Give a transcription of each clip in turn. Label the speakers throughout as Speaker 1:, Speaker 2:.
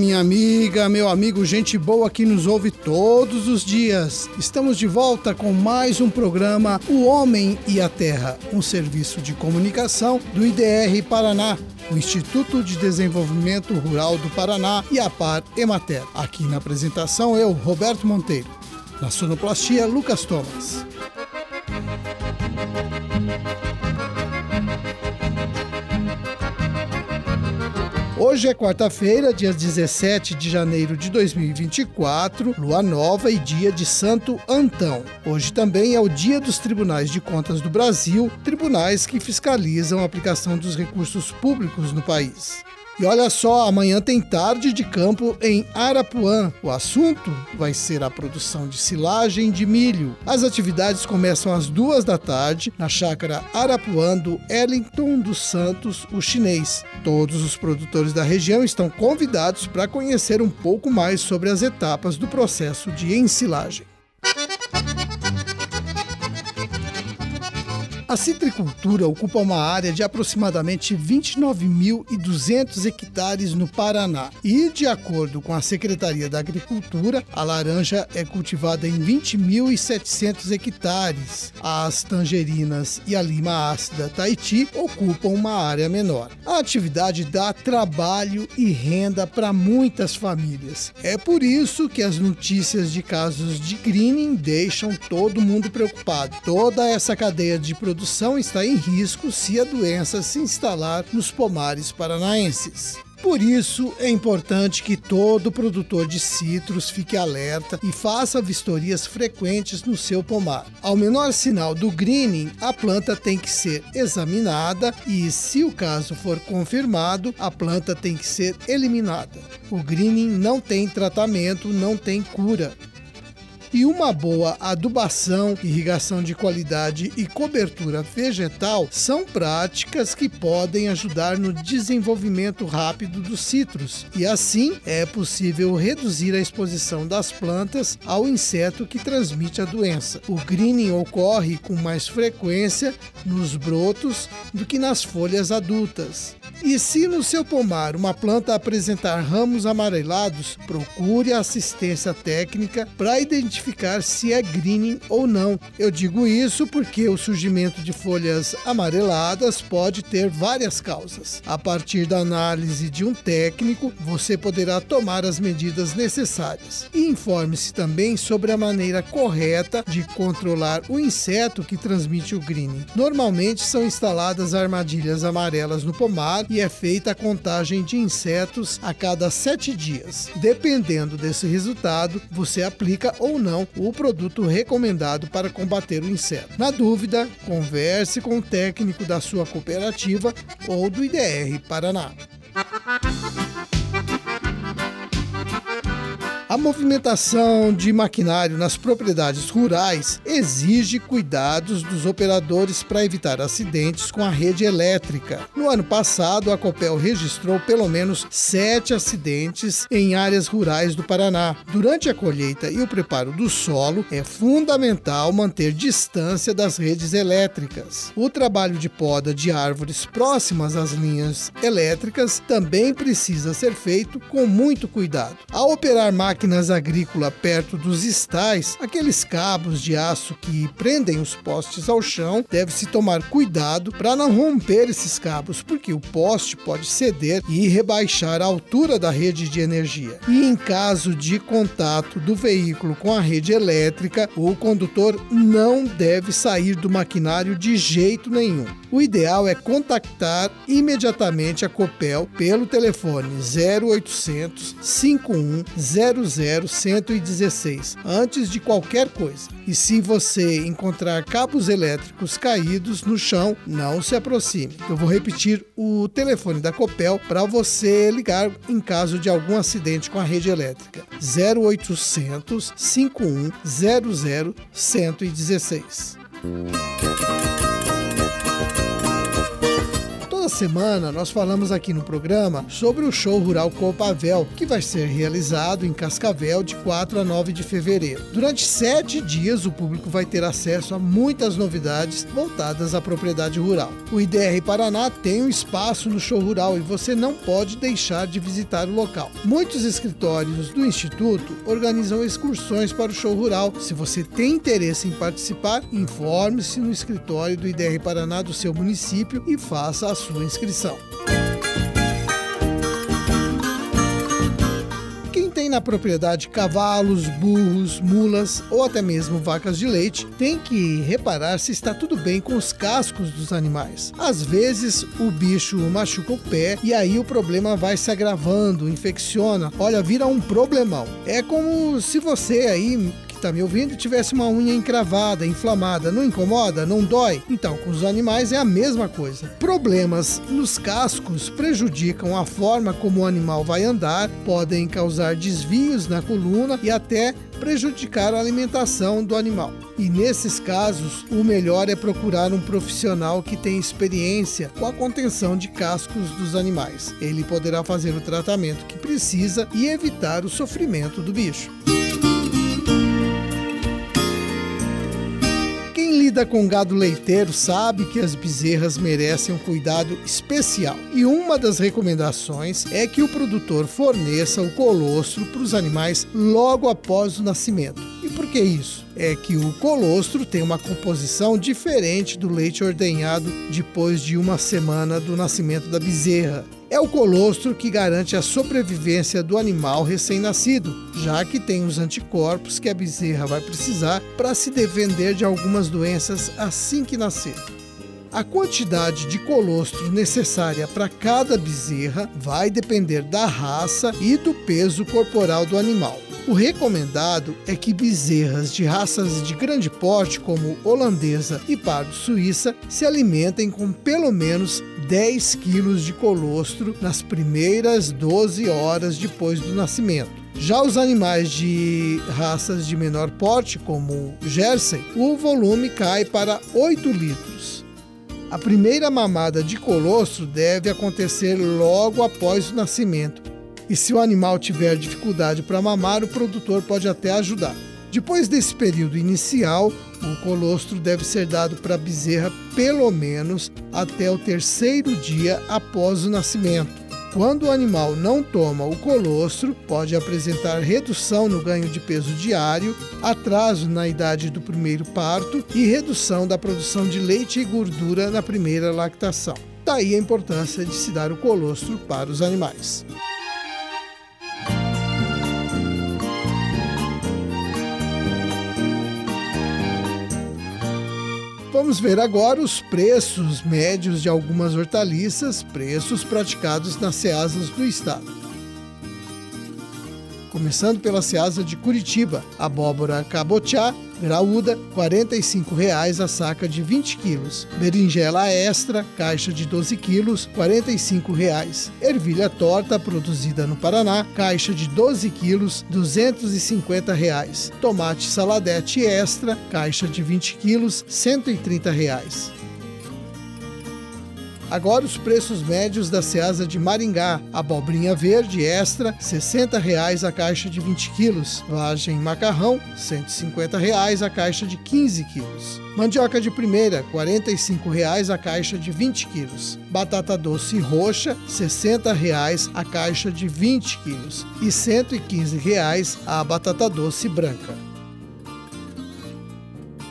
Speaker 1: minha amiga, meu amigo, gente boa que nos ouve todos os dias. Estamos de volta com mais um programa O Homem e a Terra, um serviço de comunicação do IDR Paraná, o Instituto de Desenvolvimento Rural do Paraná e a Par Emater. Aqui na apresentação eu, Roberto Monteiro. Na sonoplastia, Lucas Thomas. Hoje é quarta-feira, dia 17 de janeiro de 2024, lua nova e dia de Santo Antão. Hoje também é o dia dos Tribunais de Contas do Brasil, tribunais que fiscalizam a aplicação dos recursos públicos no país. E olha só, amanhã tem tarde de campo em Arapuã. O assunto vai ser a produção de silagem de milho. As atividades começam às duas da tarde na chácara Arapuã do Ellington dos Santos, o chinês. Todos os produtores da região estão convidados para conhecer um pouco mais sobre as etapas do processo de ensilagem. A citricultura ocupa uma área de aproximadamente 29.200 hectares no Paraná. E, de acordo com a Secretaria da Agricultura, a laranja é cultivada em 20.700 hectares. As tangerinas e a lima ácida Tahiti ocupam uma área menor. A atividade dá trabalho e renda para muitas famílias. É por isso que as notícias de casos de greening deixam todo mundo preocupado. Toda essa cadeia de produção produção está em risco se a doença se instalar nos pomares paranaenses. Por isso, é importante que todo produtor de citros fique alerta e faça vistorias frequentes no seu pomar. Ao menor sinal do greening, a planta tem que ser examinada e, se o caso for confirmado, a planta tem que ser eliminada. O greening não tem tratamento, não tem cura e uma boa adubação, irrigação de qualidade e cobertura vegetal são práticas que podem ajudar no desenvolvimento rápido dos citros e assim é possível reduzir a exposição das plantas ao inseto que transmite a doença. O greening ocorre com mais frequência nos brotos do que nas folhas adultas. E se no seu pomar uma planta apresentar ramos amarelados, procure assistência técnica para identificar se é greening ou não. Eu digo isso porque o surgimento de folhas amareladas pode ter várias causas. A partir da análise de um técnico, você poderá tomar as medidas necessárias. E informe-se também sobre a maneira correta de controlar o inseto que transmite o greening. Normalmente são instaladas armadilhas amarelas no pomar e é feita a contagem de insetos a cada sete dias. Dependendo desse resultado, você aplica ou não o produto recomendado para combater o inseto. Na dúvida, converse com o técnico da sua cooperativa ou do IDR Paraná. A movimentação de maquinário nas propriedades rurais exige cuidados dos operadores para evitar acidentes com a rede elétrica. No ano passado, a Copel registrou pelo menos sete acidentes em áreas rurais do Paraná. Durante a colheita e o preparo do solo, é fundamental manter distância das redes elétricas. O trabalho de poda de árvores próximas às linhas elétricas também precisa ser feito com muito cuidado. Ao operar máquinas máquinas agrícolas perto dos estais, aqueles cabos de aço que prendem os postes ao chão, deve-se tomar cuidado para não romper esses cabos, porque o poste pode ceder e rebaixar a altura da rede de energia. E em caso de contato do veículo com a rede elétrica, o condutor não deve sair do maquinário de jeito nenhum. O ideal é contactar imediatamente a Copel pelo telefone 0800 51 00116 antes de qualquer coisa. E se você encontrar cabos elétricos caídos no chão, não se aproxime. Eu vou repetir o telefone da Copel para você ligar em caso de algum acidente com a rede elétrica. 0800 51 00 116 semana nós falamos aqui no programa sobre o show rural Copavel, que vai ser realizado em Cascavel de 4 a 9 de fevereiro. Durante sete dias o público vai ter acesso a muitas novidades voltadas à propriedade rural. O IDR Paraná tem um espaço no show rural e você não pode deixar de visitar o local. Muitos escritórios do Instituto organizam excursões para o show rural. Se você tem interesse em participar, informe-se no escritório do IDR Paraná do seu município e faça a sua inscrição. Quem tem na propriedade cavalos, burros, mulas ou até mesmo vacas de leite tem que reparar se está tudo bem com os cascos dos animais. Às vezes o bicho machuca o pé e aí o problema vai se agravando, infecciona, olha, vira um problemão. É como se você aí está me ouvindo tivesse uma unha encravada, inflamada, não incomoda? Não dói? Então, com os animais é a mesma coisa. Problemas nos cascos prejudicam a forma como o animal vai andar, podem causar desvios na coluna e até prejudicar a alimentação do animal. E nesses casos, o melhor é procurar um profissional que tem experiência com a contenção de cascos dos animais. Ele poderá fazer o tratamento que precisa e evitar o sofrimento do bicho. Lida com gado leiteiro sabe que as bezerras merecem um cuidado especial. E uma das recomendações é que o produtor forneça o colostro para os animais logo após o nascimento. E por que isso? É que o colostro tem uma composição diferente do leite ordenhado depois de uma semana do nascimento da bezerra. É o colostro que garante a sobrevivência do animal recém-nascido, já que tem os anticorpos que a bezerra vai precisar para se defender de algumas doenças assim que nascer. A quantidade de colostro necessária para cada bezerra vai depender da raça e do peso corporal do animal. O recomendado é que bezerras de raças de grande porte, como holandesa e pardo suíça, se alimentem com pelo menos 10 quilos de colostro nas primeiras 12 horas depois do nascimento. Já os animais de raças de menor porte, como Jersey, o volume cai para 8 litros. A primeira mamada de colostro deve acontecer logo após o nascimento. E se o animal tiver dificuldade para mamar, o produtor pode até ajudar. Depois desse período inicial, o colostro deve ser dado para a bezerra pelo menos até o terceiro dia após o nascimento. Quando o animal não toma o colostro, pode apresentar redução no ganho de peso diário, atraso na idade do primeiro parto e redução da produção de leite e gordura na primeira lactação. Daí a importância de se dar o colostro para os animais. Vamos ver agora os preços médios de algumas hortaliças, preços praticados nas ceasas do estado. Começando pela ceasa de Curitiba, abóbora cabotiá graúda, R$ 45,00 a saca de 20 quilos. Berinjela extra, caixa de 12 quilos, R$ 45,00. Ervilha torta, produzida no Paraná, caixa de 12 quilos, R$ 250,00. Tomate saladete extra, caixa de 20 quilos, R$ 130,00. Agora os preços médios da Ceasa de Maringá. Abobrinha verde extra, R$ 60,00 a caixa de 20 quilos. Vagem macarrão, R$ 150,00 a caixa de 15 quilos. Mandioca de primeira, R$ 45,00 a caixa de 20 quilos. Batata doce roxa, R$ 60,00 a caixa de 20 quilos. E R$ 115,00 a batata doce branca.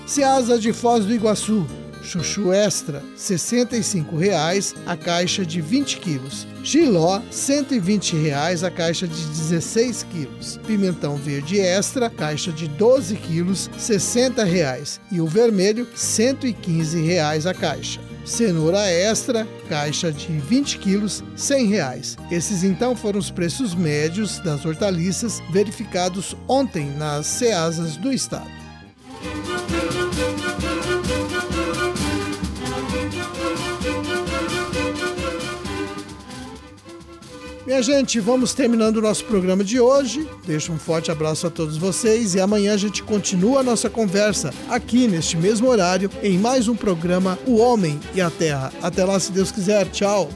Speaker 1: Ceasa de Foz do Iguaçu, Chuchu Extra, R$ 65,00 a caixa de 20 quilos. Giló, R$ 120,00 a caixa de 16 quilos. Pimentão verde extra, caixa de 12 quilos, R$ 60,00. E o vermelho, R$ 115,00 a caixa. Cenoura extra, caixa de 20 quilos, R$ 100. Esses então foram os preços médios das hortaliças verificados ontem nas ceasas do estado. Minha gente, vamos terminando o nosso programa de hoje. Deixo um forte abraço a todos vocês e amanhã a gente continua a nossa conversa aqui neste mesmo horário em mais um programa O Homem e a Terra. Até lá, se Deus quiser. Tchau.